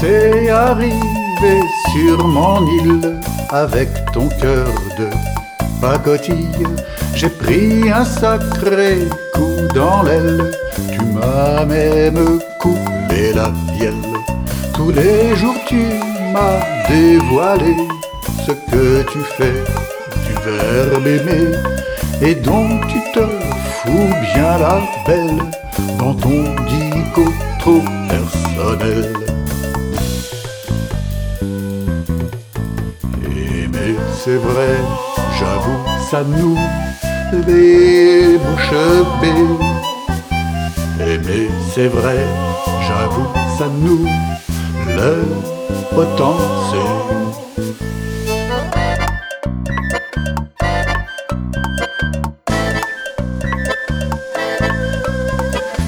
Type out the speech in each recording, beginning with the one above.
T'es arrivé sur mon île avec ton cœur de pacotille, j'ai pris un sacré coup dans l'aile. Tu m'as même coupé la bielle. Tous les jours tu m'as dévoilé ce que tu fais du verbe aimer et dont tu te fous bien la belle dans ton dico trop personnel. C'est vrai, j'avoue, ça nous les bouches bées. Aimer, c'est vrai, j'avoue, ça nous le potentiel.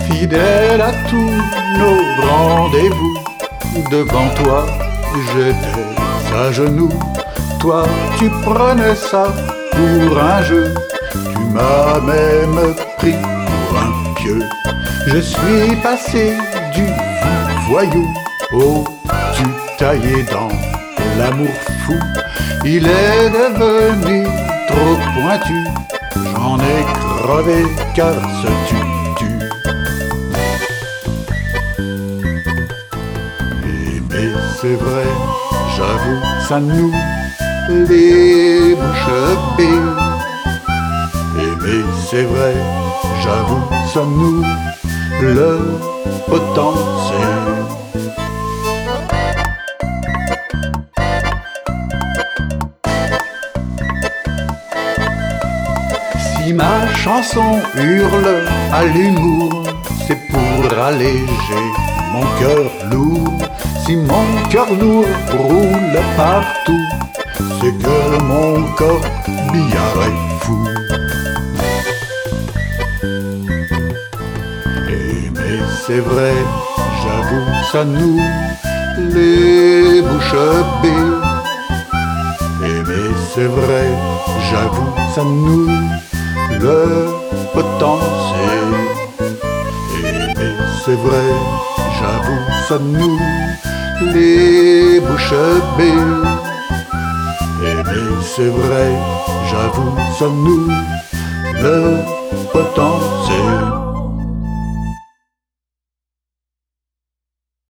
Fidèle à tous nos rendez-vous, devant toi j'étais à genoux. Toi tu prenais ça pour un jeu, tu m'as même pris pour un pieu. Je suis passé du voyou au tu taillé dans l'amour fou. Il est devenu trop pointu, j'en ai crevé car ce tu Mais c'est vrai, j'avoue, ça nous les bouches bées. Aimer, c'est vrai, j'avoue, ça nous le potentiel. Si ma chanson hurle à l'humour, c'est pour alléger mon cœur lourd. Si mon cœur lourd roule partout, c'est que mon corps billard est fou. Aimer, c'est vrai, j'avoue, ça nous les bouches bées. Aimer, c'est vrai, j'avoue, ça nous le potentiel. Aimer, c'est vrai, j'avoue, ça nous les bouches bées. C'est vrai, j'avoue, ça nous le potentiel.